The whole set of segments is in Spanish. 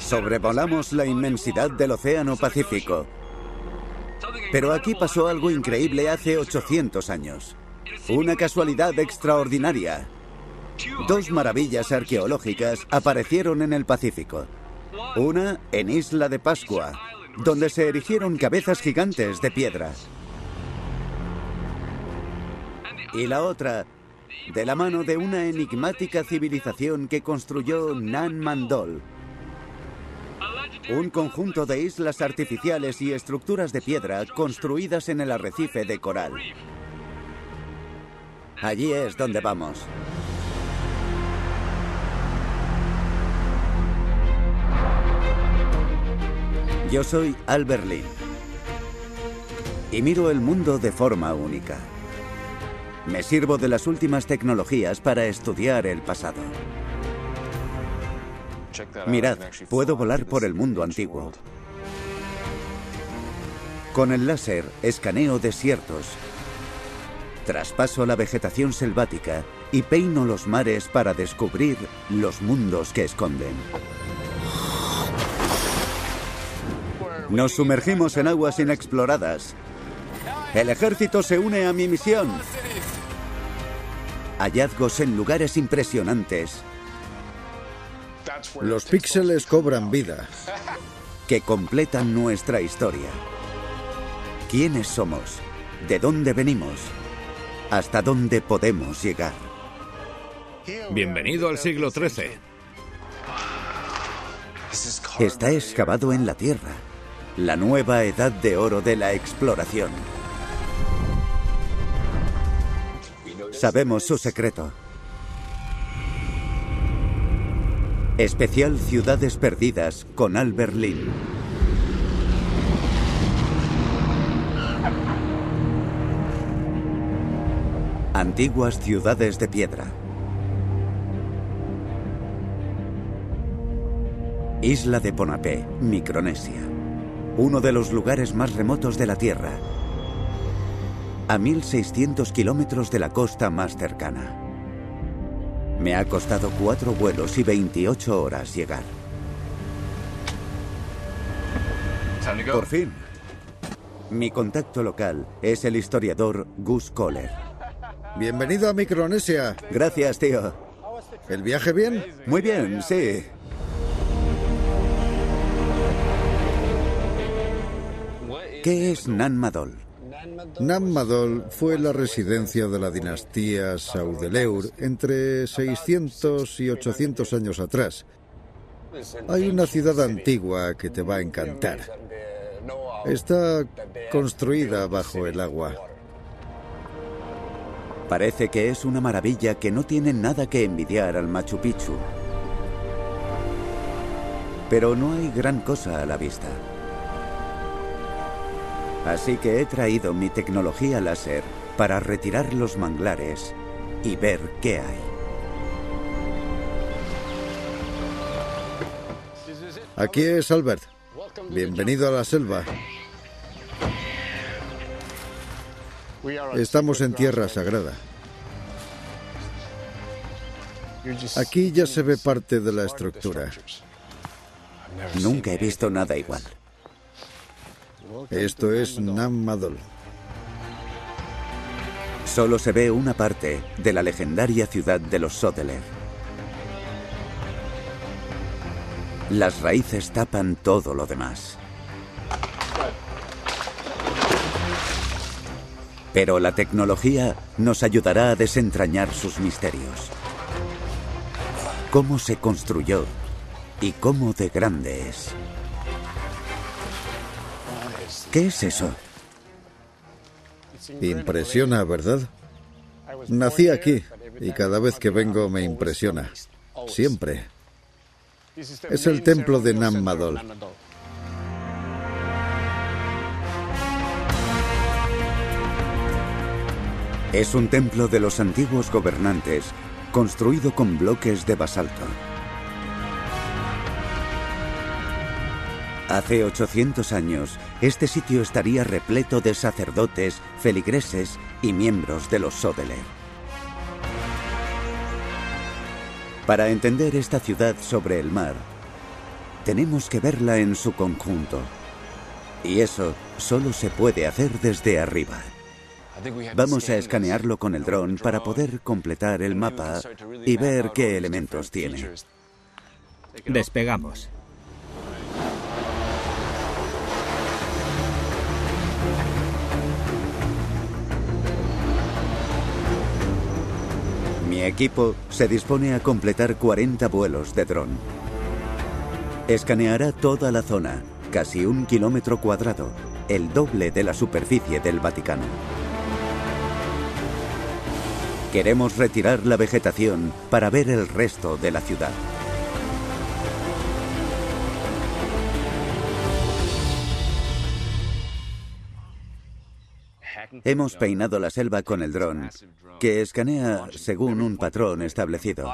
Sobrevolamos la inmensidad del Océano Pacífico. Pero aquí pasó algo increíble hace 800 años. Una casualidad extraordinaria. Dos maravillas arqueológicas aparecieron en el Pacífico. Una en Isla de Pascua, donde se erigieron cabezas gigantes de piedra. Y la otra, de la mano de una enigmática civilización que construyó Nan Mandol. Un conjunto de islas artificiales y estructuras de piedra construidas en el arrecife de coral. Allí es donde vamos. Yo soy Albert Lin y miro el mundo de forma única. Me sirvo de las últimas tecnologías para estudiar el pasado. Mirad, puedo volar por el mundo antiguo. Con el láser escaneo desiertos, traspaso la vegetación selvática y peino los mares para descubrir los mundos que esconden. Nos sumergimos en aguas inexploradas. El ejército se une a mi misión. Hallazgos en lugares impresionantes. Los píxeles cobran vida. Que completan nuestra historia. ¿Quiénes somos? ¿De dónde venimos? ¿Hasta dónde podemos llegar? Bienvenido al siglo XIII. Está excavado en la Tierra la nueva edad de oro de la exploración. Sabemos su secreto. Especial Ciudades Perdidas con Albert Lin. Antiguas ciudades de piedra. Isla de Ponapé, Micronesia uno de los lugares más remotos de la Tierra, a 1.600 kilómetros de la costa más cercana. Me ha costado cuatro vuelos y 28 horas llegar. Por fin. Mi contacto local es el historiador Gus Kohler. Bienvenido a Micronesia. Gracias, tío. ¿El viaje bien? Muy bien, sí. ¿Qué es Nan Madol? Nan Madol fue la residencia de la dinastía Saudeleur entre 600 y 800 años atrás. Hay una ciudad antigua que te va a encantar. Está construida bajo el agua. Parece que es una maravilla que no tiene nada que envidiar al Machu Picchu. Pero no hay gran cosa a la vista. Así que he traído mi tecnología láser para retirar los manglares y ver qué hay. Aquí es Albert. Bienvenido a la selva. Estamos en tierra sagrada. Aquí ya se ve parte de la estructura. Nunca he visto nada igual. Esto es Nam Madol. Solo se ve una parte de la legendaria ciudad de los Sodeler. Las raíces tapan todo lo demás. Pero la tecnología nos ayudará a desentrañar sus misterios. Cómo se construyó y cómo de grande es. ¿Qué es eso? Impresiona, ¿verdad? Nací aquí y cada vez que vengo me impresiona. Siempre. Es el templo de Nam Madol. Es un templo de los antiguos gobernantes, construido con bloques de basalto. Hace 800 años, este sitio estaría repleto de sacerdotes, feligreses y miembros de los Sodeler. Para entender esta ciudad sobre el mar, tenemos que verla en su conjunto. Y eso solo se puede hacer desde arriba. Vamos a escanearlo con el dron para poder completar el mapa y ver qué elementos tiene. Despegamos. Mi equipo se dispone a completar 40 vuelos de dron. Escaneará toda la zona, casi un kilómetro cuadrado, el doble de la superficie del Vaticano. Queremos retirar la vegetación para ver el resto de la ciudad. Hemos peinado la selva con el dron, que escanea según un patrón establecido.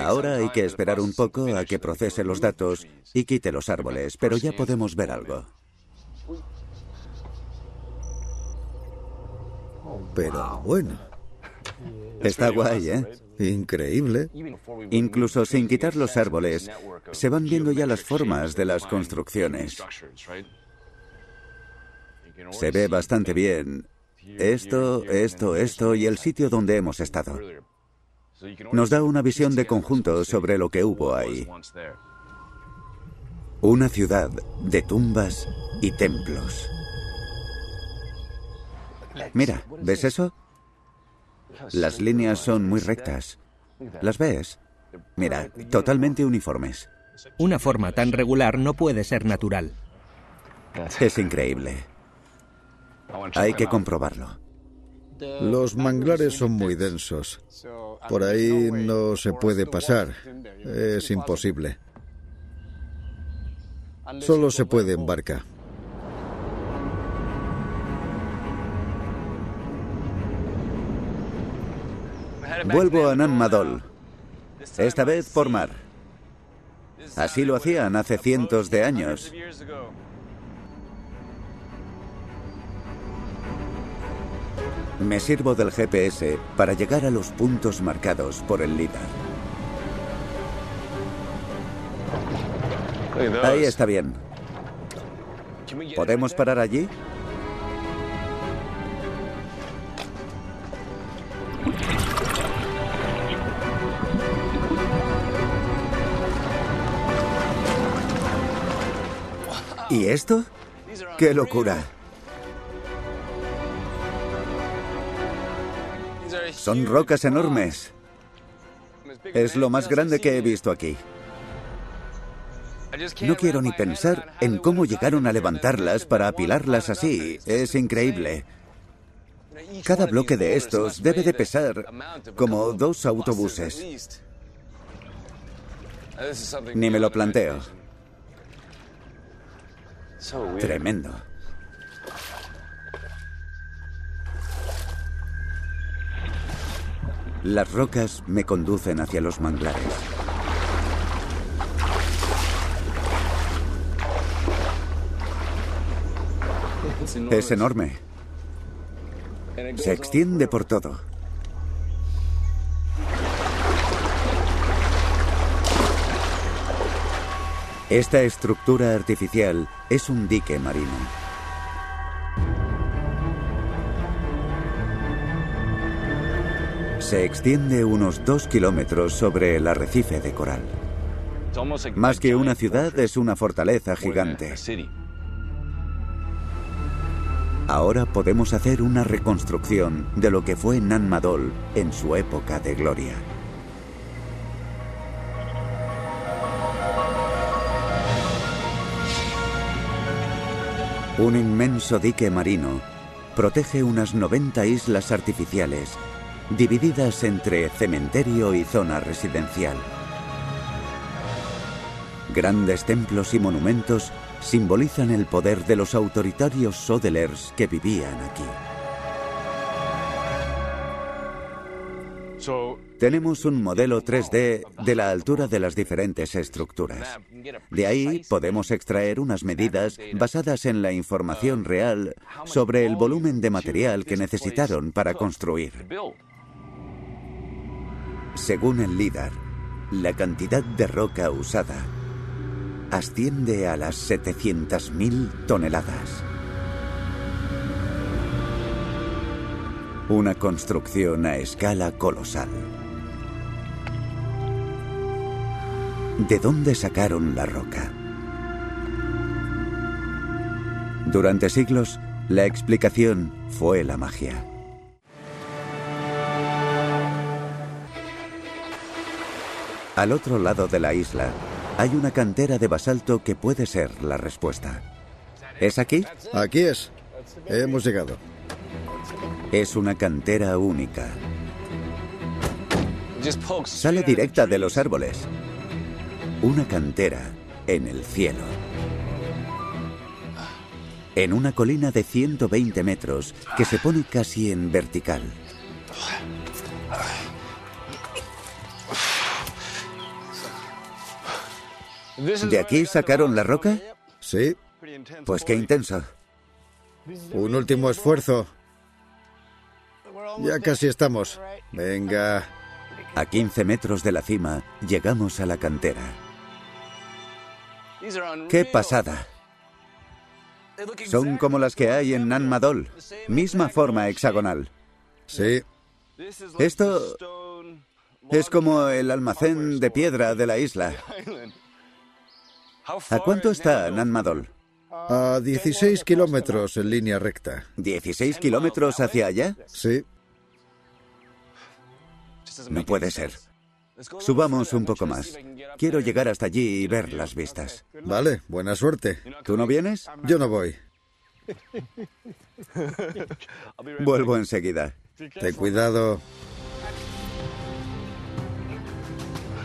Ahora hay que esperar un poco a que procese los datos y quite los árboles, pero ya podemos ver algo. Pero bueno, Está guay, ¿eh? increíble. Incluso sin quitar los árboles, se van viendo ya las formas de las construcciones. Se ve bastante bien esto, esto, esto y el sitio donde hemos estado. Nos da una visión de conjunto sobre lo que hubo ahí. Una ciudad de tumbas y templos. Mira, ¿ves eso? Las líneas son muy rectas. ¿Las ves? Mira, totalmente uniformes. Una forma tan regular no puede ser natural. Es increíble. Hay que comprobarlo. Los manglares son muy densos. Por ahí no se puede pasar. Es imposible. Solo se puede en barca. Vuelvo a Nan Madol. Esta vez por mar. Así lo hacían hace cientos de años. Me sirvo del GPS para llegar a los puntos marcados por el LIDAR. Ahí está bien. ¿Podemos parar allí? ¿Y esto? ¡Qué locura! Son rocas enormes. Es lo más grande que he visto aquí. No quiero ni pensar en cómo llegaron a levantarlas para apilarlas así. Es increíble. Cada bloque de estos debe de pesar como dos autobuses. Ni me lo planteo. Tremendo. Las rocas me conducen hacia los manglares. Es enorme. Se extiende por todo. Esta estructura artificial es un dique marino. Se extiende unos dos kilómetros sobre el arrecife de coral. Más que una ciudad, es una fortaleza gigante. Ahora podemos hacer una reconstrucción de lo que fue Nan Madol en su época de gloria. Un inmenso dique marino protege unas 90 islas artificiales divididas entre cementerio y zona residencial. Grandes templos y monumentos simbolizan el poder de los autoritarios sodelers que vivían aquí. Tenemos un modelo 3D de la altura de las diferentes estructuras. De ahí podemos extraer unas medidas basadas en la información real sobre el volumen de material que necesitaron para construir. Según el LIDAR, la cantidad de roca usada asciende a las 700.000 toneladas. Una construcción a escala colosal. ¿De dónde sacaron la roca? Durante siglos, la explicación fue la magia. Al otro lado de la isla hay una cantera de basalto que puede ser la respuesta. ¿Es aquí? Aquí es. Hemos llegado. Es una cantera única. Sale directa de los árboles. Una cantera en el cielo. En una colina de 120 metros que se pone casi en vertical. ¿De aquí sacaron la roca? Sí. Pues qué intenso. Un último esfuerzo. Ya casi estamos. Venga. A 15 metros de la cima llegamos a la cantera. ¡Qué pasada! Son como las que hay en Nan Madol, misma forma hexagonal. Sí. Esto es como el almacén de piedra de la isla. ¿A cuánto está Nan Madol? A 16 kilómetros en línea recta. ¿16 kilómetros hacia allá? Sí. No puede ser. Subamos un poco más. Quiero llegar hasta allí y ver las vistas. Vale, buena suerte. ¿Tú no vienes? Yo no voy. Vuelvo enseguida. Ten cuidado.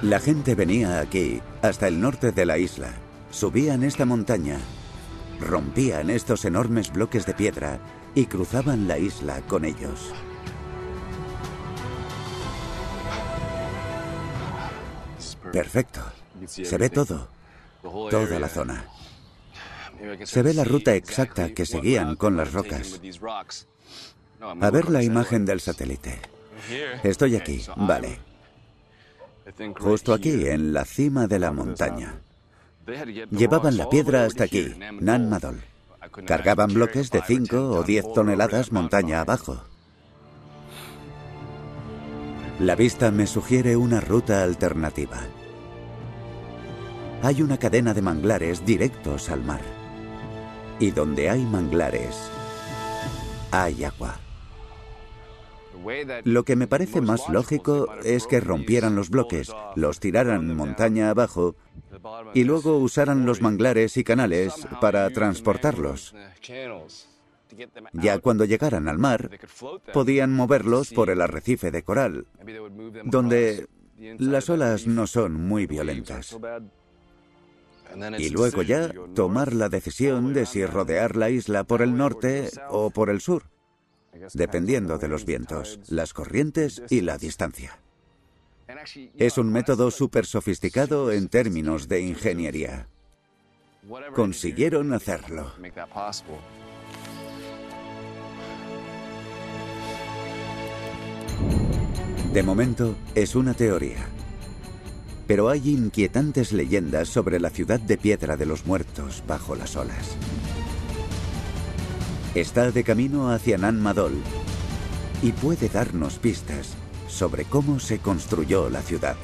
La gente venía aquí, hasta el norte de la isla. Subían esta montaña, rompían estos enormes bloques de piedra y cruzaban la isla con ellos. Perfecto. Se ve todo. Toda la zona. Se ve la ruta exacta que seguían con las rocas. A ver la imagen del satélite. Estoy aquí, vale. Justo aquí, en la cima de la montaña. Llevaban la piedra hasta aquí, Nan Madol. Cargaban bloques de 5 o 10 toneladas montaña abajo. La vista me sugiere una ruta alternativa. Hay una cadena de manglares directos al mar. Y donde hay manglares, hay agua. Lo que me parece más lógico es que rompieran los bloques, los tiraran montaña abajo y luego usaran los manglares y canales para transportarlos. Ya cuando llegaran al mar, podían moverlos por el arrecife de coral, donde las olas no son muy violentas. Y luego ya tomar la decisión de si rodear la isla por el norte o por el sur, dependiendo de los vientos, las corrientes y la distancia. Es un método súper sofisticado en términos de ingeniería. Consiguieron hacerlo. De momento es una teoría. Pero hay inquietantes leyendas sobre la ciudad de piedra de los muertos bajo las olas. Está de camino hacia Nan Madol y puede darnos pistas sobre cómo se construyó la ciudad.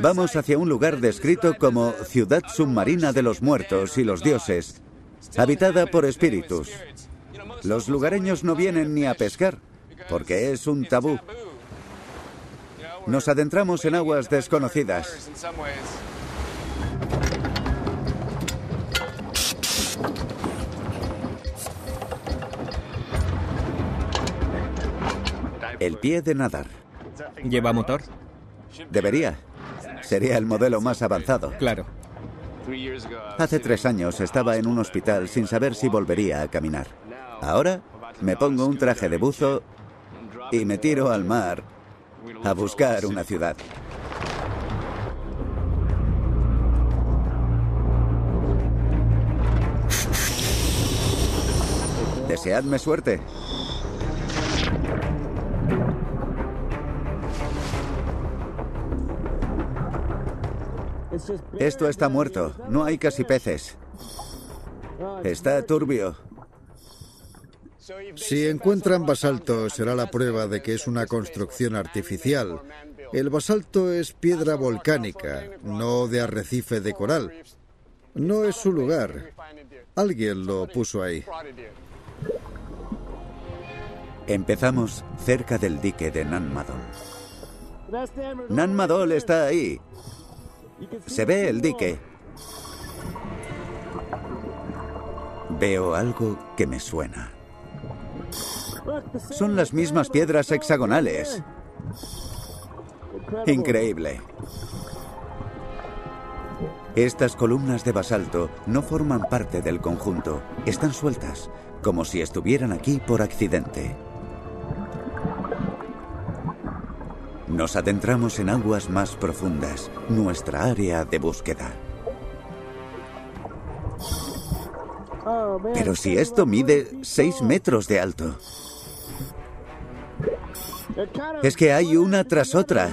Vamos hacia un lugar descrito como ciudad submarina de los muertos y los dioses, habitada por espíritus. Los lugareños no vienen ni a pescar, porque es un tabú. Nos adentramos en aguas desconocidas. El pie de nadar. ¿Lleva motor? Debería. Sería el modelo más avanzado. Claro. Hace tres años estaba en un hospital sin saber si volvería a caminar. Ahora me pongo un traje de buzo y me tiro al mar a buscar una ciudad. Deseadme suerte. Esto está muerto. No hay casi peces. Está turbio. Si encuentran basalto, será la prueba de que es una construcción artificial. El basalto es piedra volcánica, no de arrecife de coral. No es su lugar. Alguien lo puso ahí. Empezamos cerca del dique de Nanmadol. Nanmadol está ahí. Se ve el dique. Veo algo que me suena. Son las mismas piedras hexagonales. Increíble. Estas columnas de basalto no forman parte del conjunto, están sueltas, como si estuvieran aquí por accidente. Nos adentramos en aguas más profundas, nuestra área de búsqueda. Pero si esto mide 6 metros de alto. Es que hay una tras otra.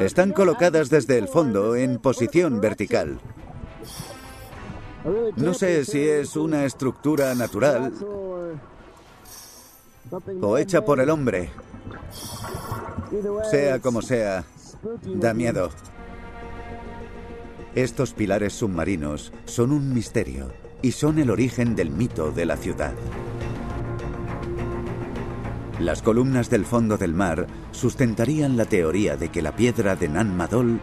Están colocadas desde el fondo en posición vertical. No sé si es una estructura natural o hecha por el hombre. Sea como sea, da miedo. Estos pilares submarinos son un misterio y son el origen del mito de la ciudad. Las columnas del fondo del mar sustentarían la teoría de que la piedra de Nan Madol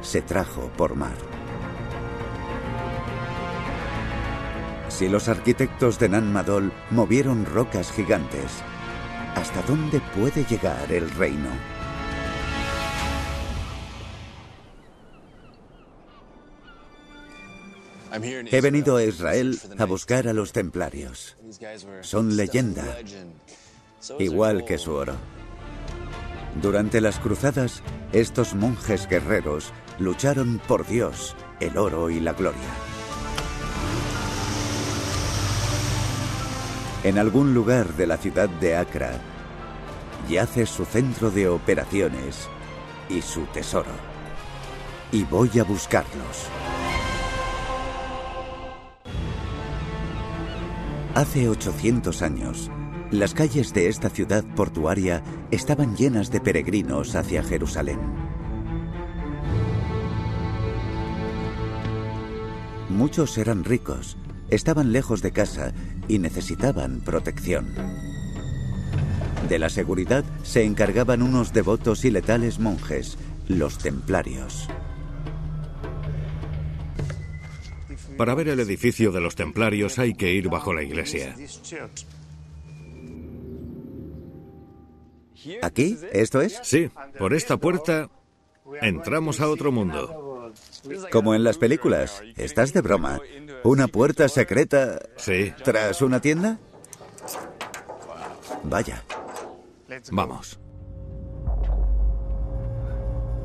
se trajo por mar. Si los arquitectos de Nan Madol movieron rocas gigantes, ¿hasta dónde puede llegar el reino? He venido a Israel a buscar a los templarios. Son leyenda, igual que su oro. Durante las cruzadas, estos monjes guerreros lucharon por Dios, el oro y la gloria. En algún lugar de la ciudad de Acra yace su centro de operaciones y su tesoro. Y voy a buscarlos. Hace 800 años, las calles de esta ciudad portuaria estaban llenas de peregrinos hacia Jerusalén. Muchos eran ricos, estaban lejos de casa y necesitaban protección. De la seguridad se encargaban unos devotos y letales monjes, los templarios. Para ver el edificio de los templarios hay que ir bajo la iglesia. ¿Aquí? ¿Esto es? Sí, por esta puerta entramos a otro mundo. Como en las películas. ¿Estás de broma? ¿Una puerta secreta Sí, tras una tienda? Vaya. Vamos.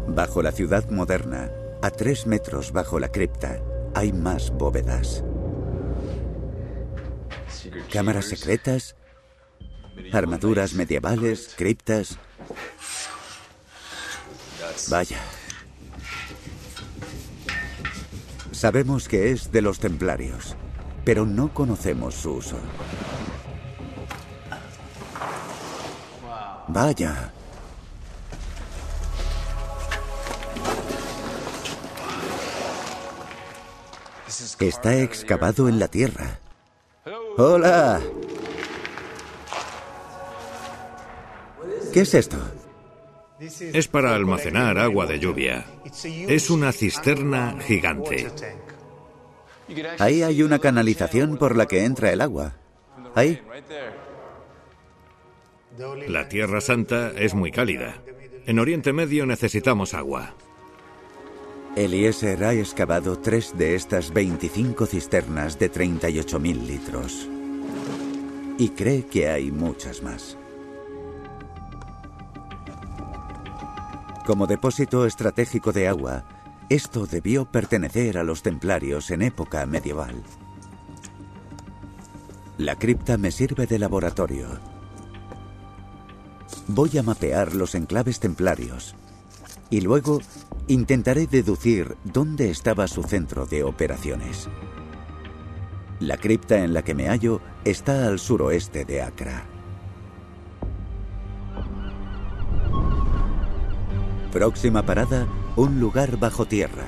Bajo la ciudad moderna, a tres metros bajo la cripta, hay más bóvedas. Cámaras secretas, armaduras medievales, criptas. Vaya. Sabemos que es de los templarios, pero no conocemos su uso. Vaya. Está excavado en la tierra. Hola. ¿Qué es esto? Es para almacenar agua de lluvia. Es una cisterna gigante. Ahí hay una canalización por la que entra el agua. Ahí. La Tierra Santa es muy cálida. En Oriente Medio necesitamos agua. Eliezer ha excavado tres de estas 25 cisternas de 38.000 litros. Y cree que hay muchas más. Como depósito estratégico de agua, esto debió pertenecer a los templarios en época medieval. La cripta me sirve de laboratorio. Voy a mapear los enclaves templarios Y luego intentaré deducir dónde estaba su centro de operaciones. La cripta en la que me hallo está al suroeste de Accra. Próxima parada, un lugar bajo tierra,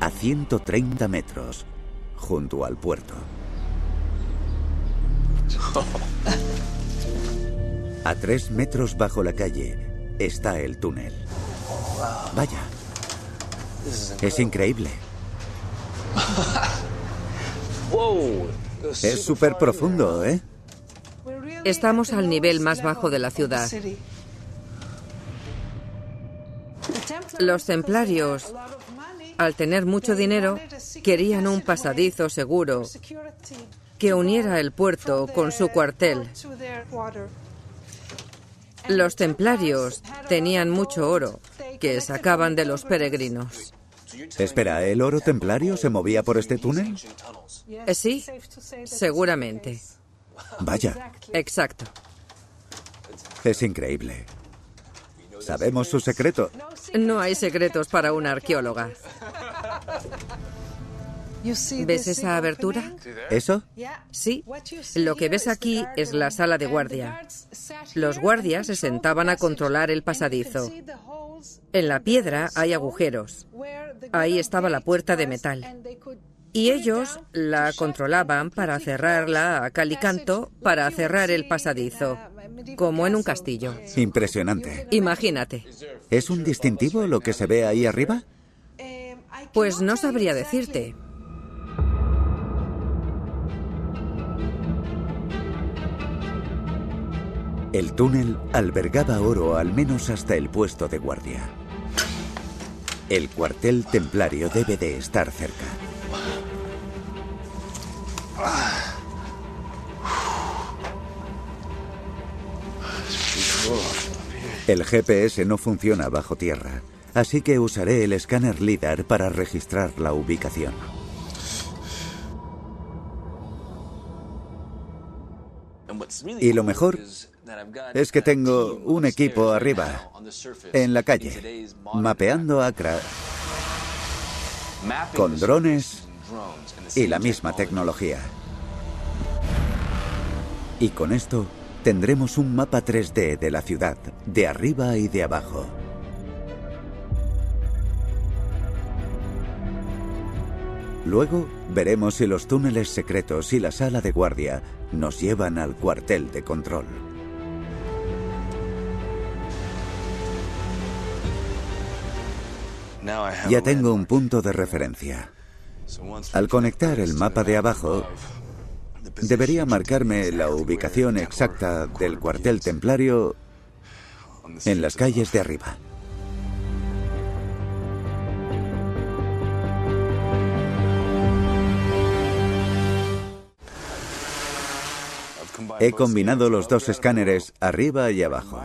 a 130 metros, junto al puerto. A tres metros bajo la calle está el túnel. Vaya. Es increíble. Es súper profundo, ¿eh? Estamos al nivel más bajo de la ciudad. Los templarios, al tener mucho dinero, querían un pasadizo seguro que uniera el puerto con su cuartel. Los templarios tenían mucho oro que sacaban de los peregrinos. Espera, ¿el oro templario se movía por este túnel? Eh, Sí, seguramente. Vaya, Exacto. es increíble. Sabemos su secreto. No hay secretos para una arqueóloga. ¿Ves esa abertura? ¿Eso? Sí. Lo que ves aquí es la sala de guardia. Los guardias se sentaban a controlar el pasadizo. En la piedra hay agujeros. Ahí estaba la puerta de metal. Y ellos la controlaban para cerrarla a cal y canto para cerrar el pasadizo, como en un castillo. Impresionante. Imagínate. ¿Es un distintivo lo que se ve ahí arriba? Pues no sabría decirte. El túnel albergaba oro al menos hasta el puesto de guardia. El cuartel templario debe de estar cerca. El GPS no funciona bajo tierra, así que usaré el escáner LIDAR para registrar la ubicación. Y lo mejor es que tengo un equipo arriba, en la calle, mapeando Accra con drones y la misma tecnología. Y con esto tendremos un mapa 3D de la ciudad, de arriba y de abajo. Luego veremos si los túneles secretos y la sala de guardia nos llevan al cuartel de control. Ya tengo un punto de referencia. Al conectar el mapa de abajo, debería marcarme la ubicación exacta del cuartel templario en las calles de arriba. He combinado los dos escáneres arriba y abajo.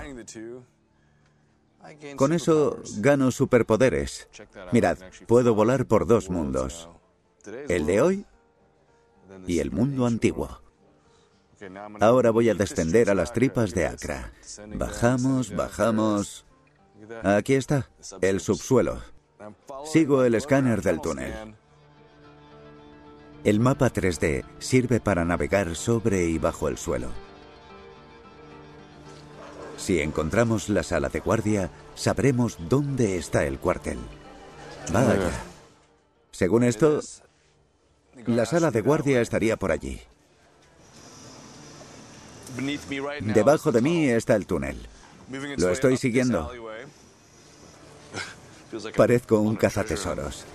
Con eso gano superpoderes. Mirad, puedo volar por dos mundos. El de hoy y el mundo antiguo. Ahora voy a descender a las tripas de Accra. Bajamos, bajamos. Aquí está, el subsuelo. Sigo el escáner del túnel. El mapa 3D sirve para navegar sobre y bajo el suelo. Si encontramos la sala de guardia, sabremos dónde está el cuartel. Vaya. Según esto, la sala de guardia estaría por allí. Debajo de mí está el túnel. Lo estoy siguiendo. Parezco un cazatesoros.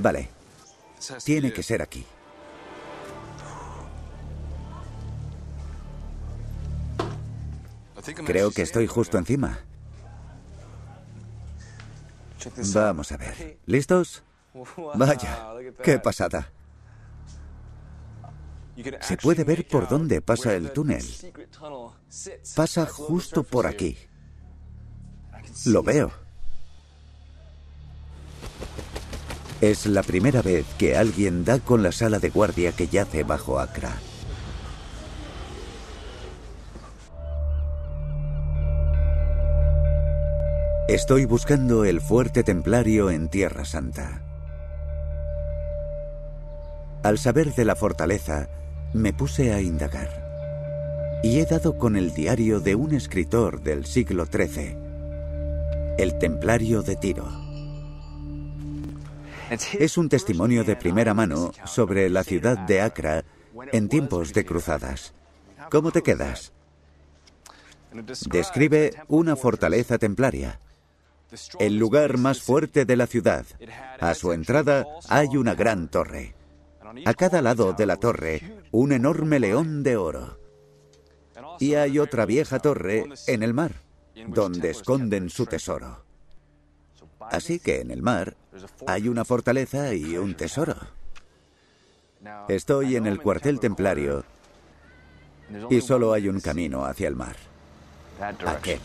Vale. Tiene que ser aquí. Creo que estoy justo encima. Vamos a ver. ¿Listos? Vaya, qué pasada. Se puede ver por dónde pasa el túnel. Pasa justo por aquí. Lo veo. Es la primera vez que alguien da con la sala de guardia que yace bajo Accra. Estoy buscando el fuerte templario en Tierra Santa. Al saber de la fortaleza, me puse a indagar. Y he dado con el diario de un escritor del siglo XIII, el Templario de Tiro. Es un testimonio de primera mano sobre la ciudad de Acra en tiempos de cruzadas. ¿Cómo te quedas? Describe una fortaleza templaria, el lugar más fuerte de la ciudad. A su entrada hay una gran torre. A cada lado de la torre, un enorme león de oro. Y hay otra vieja torre en el mar, donde esconden su tesoro. Así que en el mar hay una fortaleza y un tesoro. Estoy en el cuartel templario y solo hay un camino hacia el mar. Aquel.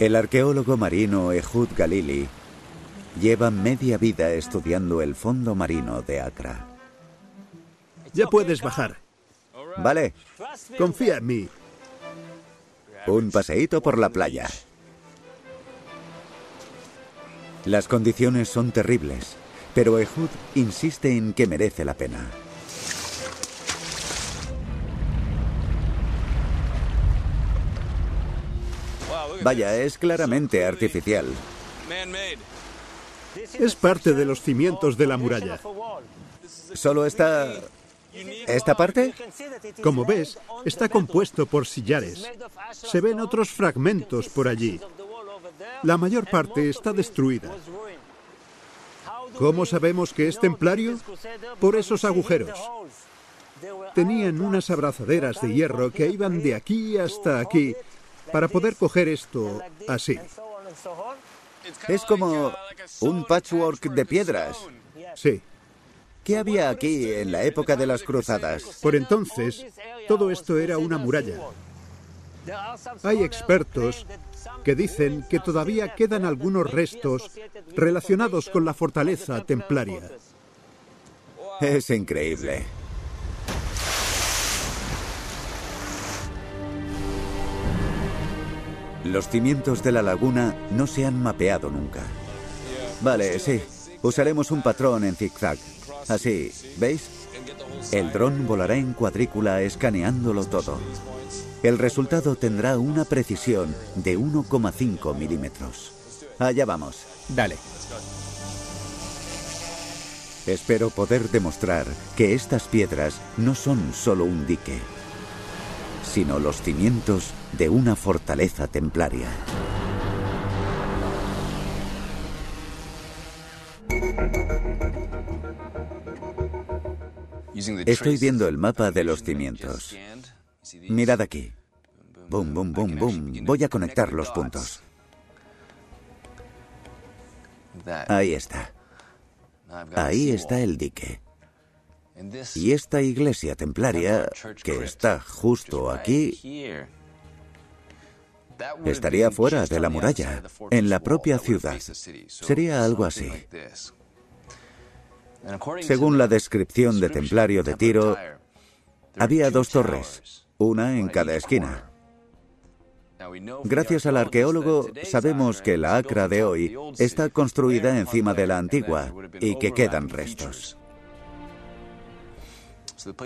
El arqueólogo marino Ehud Galili lleva media vida estudiando el fondo marino de Accra. Ya puedes bajar. Vale, Confía en mí. un paseíto por la playa. Las condiciones son terribles, pero Ehud insiste en que merece la pena. Vaya, es claramente artificial. Es parte de los cimientos de la muralla. ¿Solo esta... esta parte? Como ves, está compuesto por sillares. Se ven otros fragmentos por allí. La mayor parte está destruida. ¿Cómo sabemos que es templario? Por esos agujeros. Tenían unas abrazaderas de hierro que iban de aquí hasta aquí para poder coger esto así. Es como un patchwork de piedras. Sí. ¿Qué había aquí en la época de las cruzadas? Por entonces, todo esto era una muralla. Hay expertos que dicen que todavía quedan algunos restos relacionados con la fortaleza templaria. Es increíble. Los cimientos de la laguna no se han mapeado nunca. Vale, sí. Usaremos un patrón en zigzag. Así, ¿veis? El dron volará en cuadrícula escaneándolo todo. El resultado tendrá una precisión de 1,5 milímetros. Allá vamos. Dale. Espero poder demostrar que estas piedras no son solo un dique, sino los cimientos de una fortaleza templaria. Estoy viendo el mapa de los cimientos. Mirad aquí. Boom, boom, boom, boom. Voy a conectar los puntos. Ahí está. Ahí está el dique. Y esta iglesia templaria, que está justo aquí, estaría fuera de la muralla, en la propia ciudad. Sería algo así. Según la descripción de Templario de Tiro, había dos torres, una en cada esquina. Gracias al arqueólogo sabemos que la Acra de hoy está construida encima de la antigua y que quedan restos.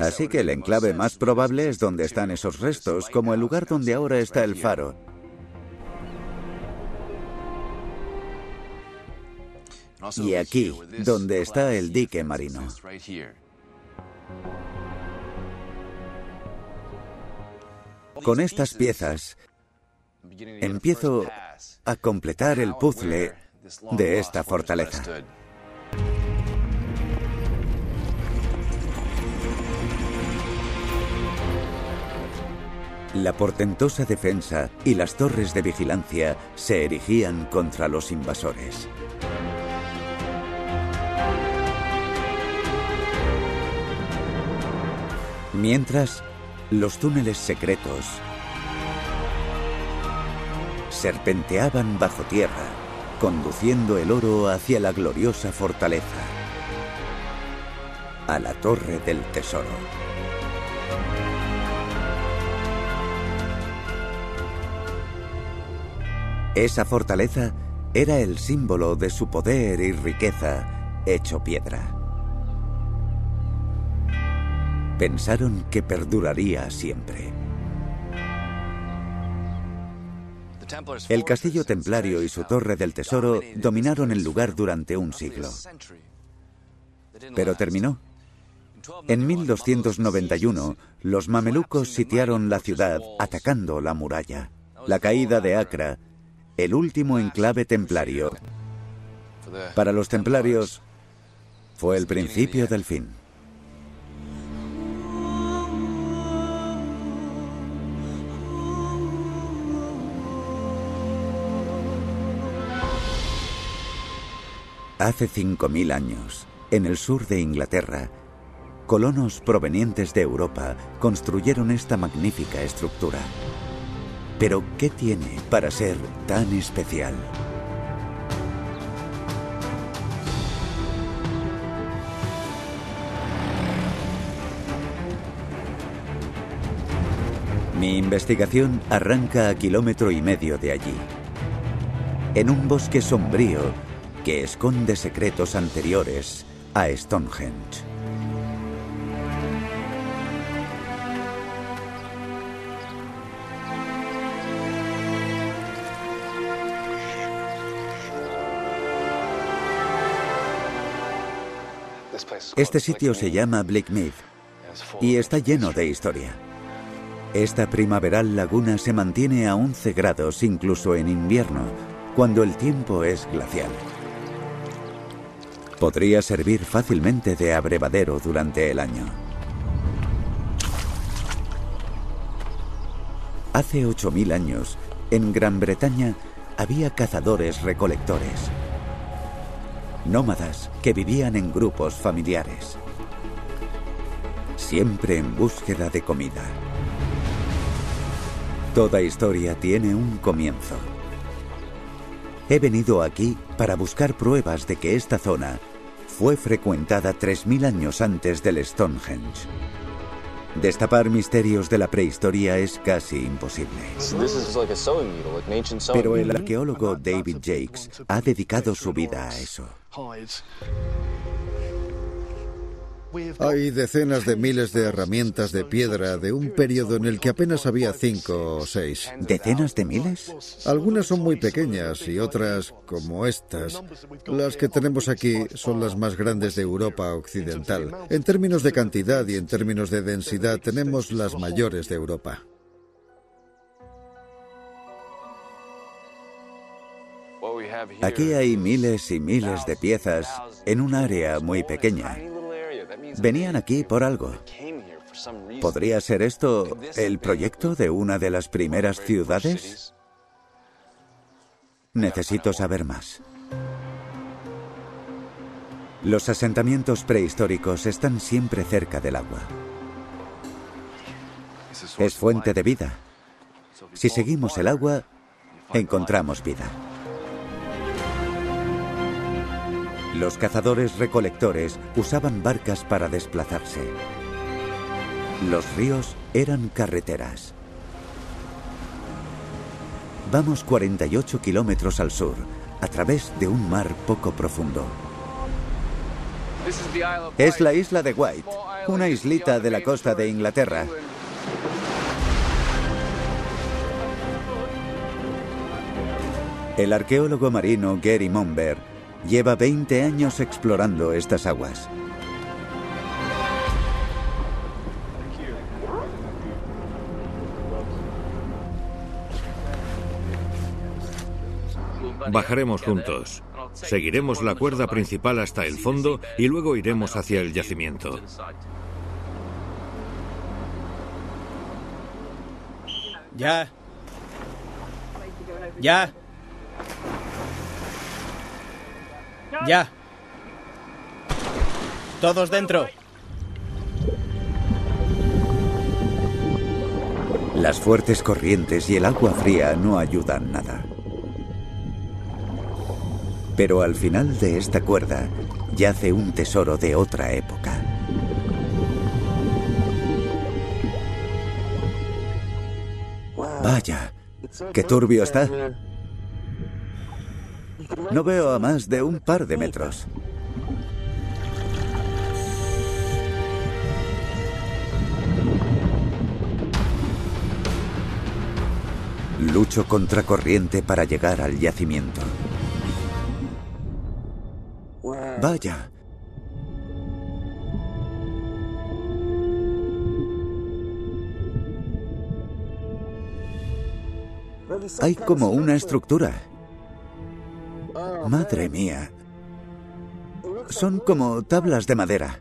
Así que el enclave más probable es donde están esos restos, como el lugar donde ahora está el faro. Y aquí, donde está el dique marino. Con estas piezas, empiezo a completar el puzzle de esta fortaleza. La portentosa defensa y las torres de vigilancia se erigían contra los invasores. Mientras, los túneles secretos serpenteaban bajo tierra, conduciendo el oro hacia la gloriosa fortaleza, a la torre del tesoro. Esa fortaleza era el símbolo de su poder y riqueza hecho piedra. Pensaron que perduraría siempre. El castillo templario y su torre del tesoro dominaron el lugar durante un siglo. Pero terminó. En 1291, los mamelucos sitiaron la ciudad atacando la muralla. La caída de Acra el último enclave templario. Para los templarios fue el principio del fin. Hace 5.000 años, en el sur de Inglaterra, colonos provenientes de Europa construyeron esta magnífica estructura. Pero ¿qué tiene para ser tan especial? Mi investigación arranca a kilómetro y medio de allí, en un bosque sombrío que esconde secretos anteriores a Stonehenge. Este sitio se llama Bleakmead y está lleno de historia. Esta primaveral laguna se mantiene a 11 grados incluso en invierno, cuando el tiempo es glacial. Podría servir fácilmente de abrevadero durante el año. Hace 8.000 años, en Gran Bretaña, había cazadores recolectores nómadas que vivían en grupos familiares, siempre en búsqueda de comida. Toda historia tiene un comienzo. He venido aquí para buscar pruebas de que esta zona fue frecuentada 3.000 años antes del Stonehenge. Destapar misterios de la prehistoria es casi imposible. Pero el arqueólogo David Jakes ha dedicado su vida a eso. Hay decenas de miles de herramientas de piedra de un periodo en el que apenas había cinco o seis. ¿Decenas de miles? Algunas son muy pequeñas y otras, como estas, las que tenemos aquí, son las más grandes de Europa Occidental. En términos de cantidad y en términos de densidad, tenemos las mayores de Europa. Aquí hay miles y miles de piezas en un área muy pequeña. Venían aquí por algo. ¿Podría ser esto el proyecto de una de las primeras ciudades? Necesito saber más. Los asentamientos prehistóricos están siempre cerca del agua. Es fuente de vida. Si seguimos el agua, encontramos vida. Los cazadores recolectores usaban barcas para desplazarse. Los ríos eran carreteras. Vamos 48 kilómetros al sur, a través de un mar poco profundo. Es la isla de White, una islita de la costa de Inglaterra. El arqueólogo marino Gary Monber Lleva 20 años explorando estas aguas. Bajaremos juntos. Seguiremos la cuerda principal hasta el fondo y luego iremos hacia el yacimiento. Ya. Ya. Ya. Todos dentro. Las fuertes corrientes y el agua fría no ayudan nada. Pero al final de esta cuerda yace un tesoro de otra época. Vaya, qué turbio está. No veo a más de un par de metros. Lucho contra corriente para llegar al yacimiento. Vaya. Hay como una estructura. Madre mía. Son como tablas de madera.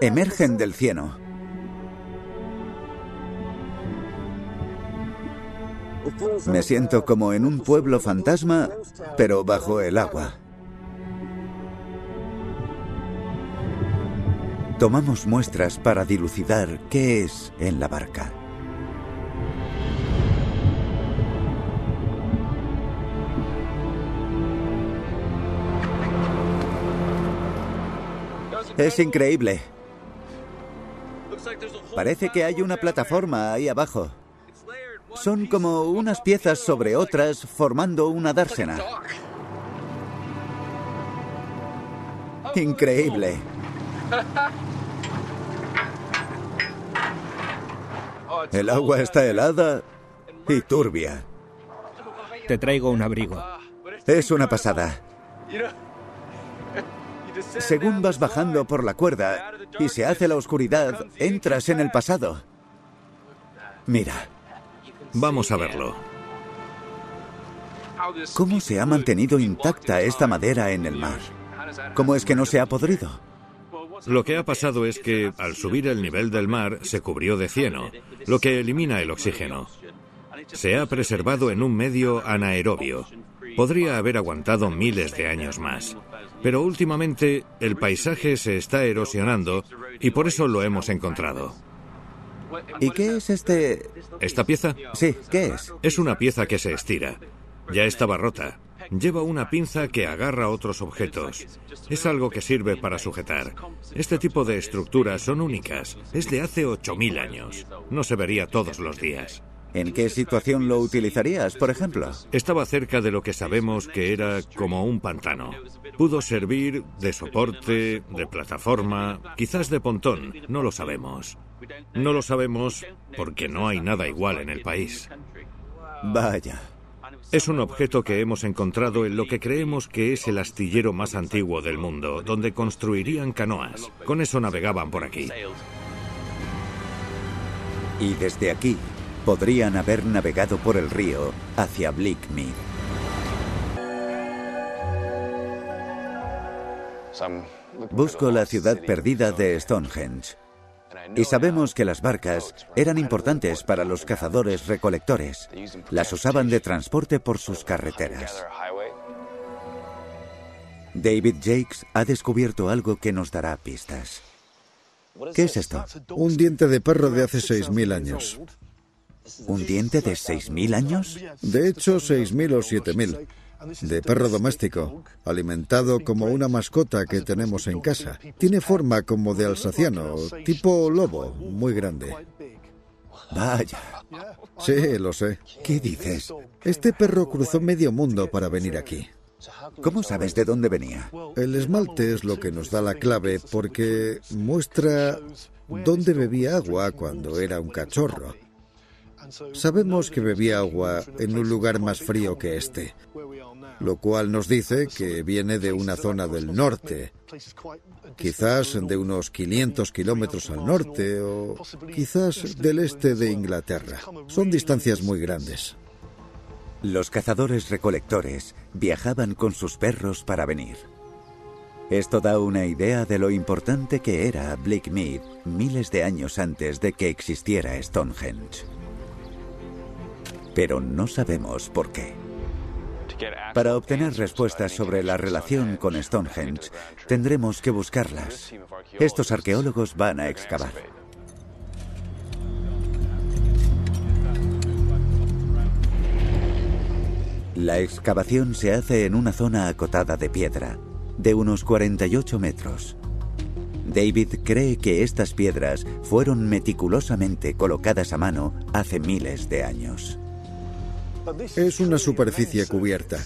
Emergen del cieno. Me siento como en un pueblo fantasma, pero bajo el agua. Tomamos muestras para dilucidar qué es en la barca. Es increíble. Parece que hay una plataforma ahí abajo. Son como unas piezas sobre otras formando una dársena. Increíble. El agua está helada y turbia. Te traigo un abrigo. Es una pasada. Según vas bajando por la cuerda y se hace la oscuridad, entras en el pasado. Mira, Vamos a verlo. ¿cómo se ha mantenido intacta esta madera en el mar? ¿Cómo es que no se ha podrido? Lo que ha pasado es que al subir el nivel del mar se cubrió de cieno, lo que elimina el oxígeno. Se ha preservado en un medio anaerobio. Podría haber aguantado miles de años más. Pero últimamente el paisaje se está erosionando y por eso lo hemos encontrado. ¿Y qué es este...? ¿Esta pieza? Sí, ¿qué es? Es una pieza que se estira. Ya estaba rota. Lleva una pinza que agarra otros objetos. Es algo que sirve para sujetar. Este tipo de estructuras son únicas. Es de hace 8.000 años. No se vería todos los días. ¿En qué situación lo utilizarías, por ejemplo? Estaba cerca de lo que sabemos que era como un pantano. Pudo servir de soporte, de plataforma, quizás de pontón, no lo sabemos. No lo sabemos porque no hay nada igual en el país. Vaya. Es un objeto que hemos encontrado en lo que creemos que es el astillero más antiguo del mundo, donde construirían canoas. Con eso navegaban por aquí. Y desde aquí podrían haber navegado por el río hacia Bleakmead. Busco la ciudad perdida de Stonehenge. Y sabemos que las barcas eran importantes para los cazadores recolectores. Las usaban de transporte por sus carreteras. David Jakes ha descubierto algo que nos dará pistas. ¿Qué es esto? Un diente de perro de hace 6.000 años. ¿Un diente de 6.000 años? De hecho, 6.000 o 7.000. De perro doméstico, alimentado como una mascota que tenemos en casa. Tiene forma como de alsaciano, tipo lobo, muy grande. Vaya. Sí, lo sé. ¿Qué dices? Este perro cruzó medio mundo para venir aquí. ¿Cómo sabes de dónde venía? El esmalte es lo que nos da la clave porque muestra dónde bebía agua cuando era un cachorro. Sabemos que bebía agua en un lugar más frío que este, lo cual nos dice que viene de una zona del norte, quizás de unos 500 kilómetros al norte o quizás del este de Inglaterra. Son distancias muy grandes. Los cazadores recolectores viajaban con sus perros para venir. Esto da una idea de lo importante que era Bleakmead miles de años antes de que existiera Stonehenge. Pero no sabemos por qué. Para obtener respuestas sobre la relación con Stonehenge, tendremos que buscarlas. Estos arqueólogos van a excavar. La excavación se hace en una zona acotada de piedra, de unos 48 metros. David cree que estas piedras fueron meticulosamente colocadas a mano hace miles de años. Es una superficie cubierta.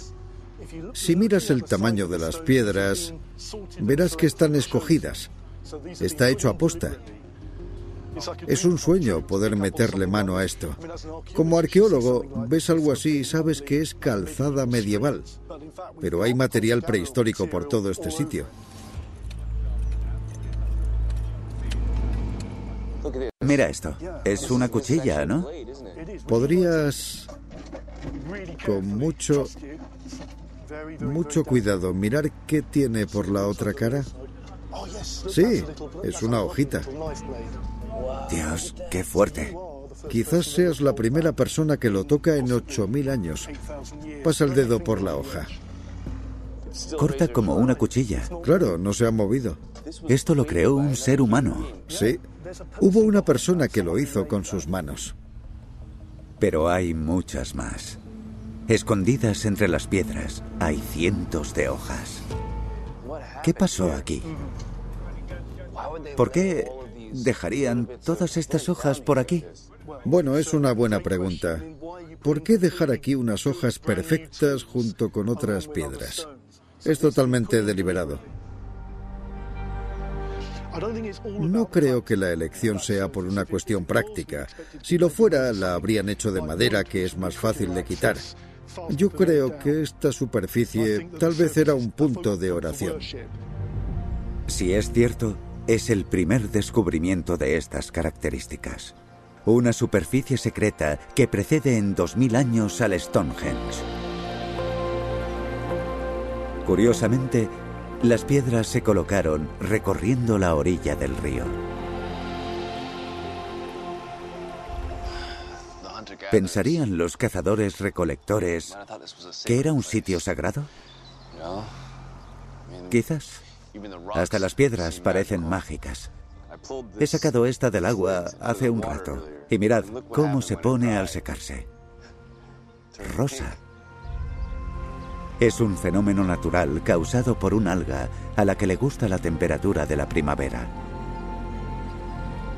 Si miras el tamaño de las piedras, verás que están escogidas. Está hecho a posta. Es un sueño poder meterle mano a esto. Como arqueólogo, ves algo así y sabes que es calzada medieval. Pero hay material prehistórico por todo este sitio. Mira esto. Es una cuchilla, ¿no? Podrías, con mucho, mucho cuidado, mirar qué tiene por la otra cara. Sí, es una hojita. Dios, qué fuerte. Quizás seas la primera persona que lo toca en 8.000 años. Pasa el dedo por la hoja. Corta como una cuchilla. Claro, no se ha movido. Esto lo creó un ser humano. Sí. Hubo una persona que lo hizo con sus manos. Pero hay muchas más. Escondidas entre las piedras hay cientos de hojas. ¿Qué pasó aquí? ¿Por qué dejarían todas estas hojas por aquí? Bueno, es una buena pregunta. ¿Por qué dejar aquí unas hojas perfectas junto con otras piedras? Es totalmente deliberado. No creo que la elección sea por una cuestión práctica. Si lo fuera, la habrían hecho de madera, que es más fácil de quitar. Yo creo que esta superficie tal vez era un punto de oración. Si es cierto, es el primer descubrimiento de estas características. Una superficie secreta que precede en 2000 años al Stonehenge. Curiosamente, las piedras se colocaron recorriendo la orilla del río. ¿Pensarían los cazadores recolectores que era un sitio sagrado? Quizás. Hasta las piedras parecen mágicas. He sacado esta del agua hace un rato y mirad cómo se pone al secarse. Rosa. Es un fenómeno natural causado por un alga a la que le gusta la temperatura de la primavera.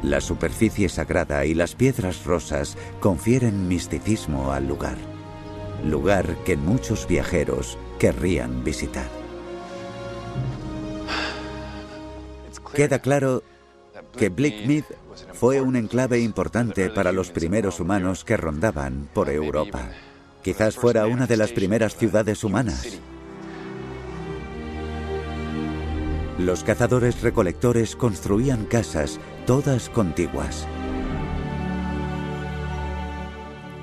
La superficie sagrada y las piedras rosas confieren misticismo al lugar, lugar que muchos viajeros querrían visitar. Queda claro que Blackmead fue un enclave importante para los primeros humanos que rondaban por Europa. Quizás fuera una de las primeras ciudades humanas. Los cazadores recolectores construían casas, todas contiguas.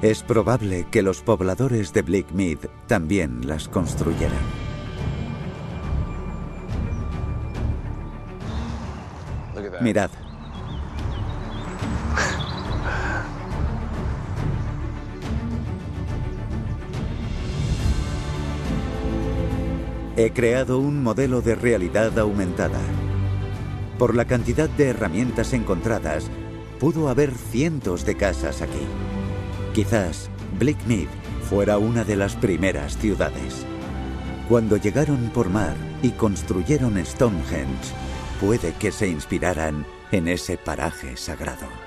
Es probable que los pobladores de Blackmead también las construyeran. Mirad. He creado un modelo de realidad aumentada. Por la cantidad de herramientas encontradas, pudo haber cientos de casas aquí. Quizás Blackmead fuera una de las primeras ciudades. Cuando llegaron por mar y construyeron Stonehenge, puede que se inspiraran en ese paraje sagrado.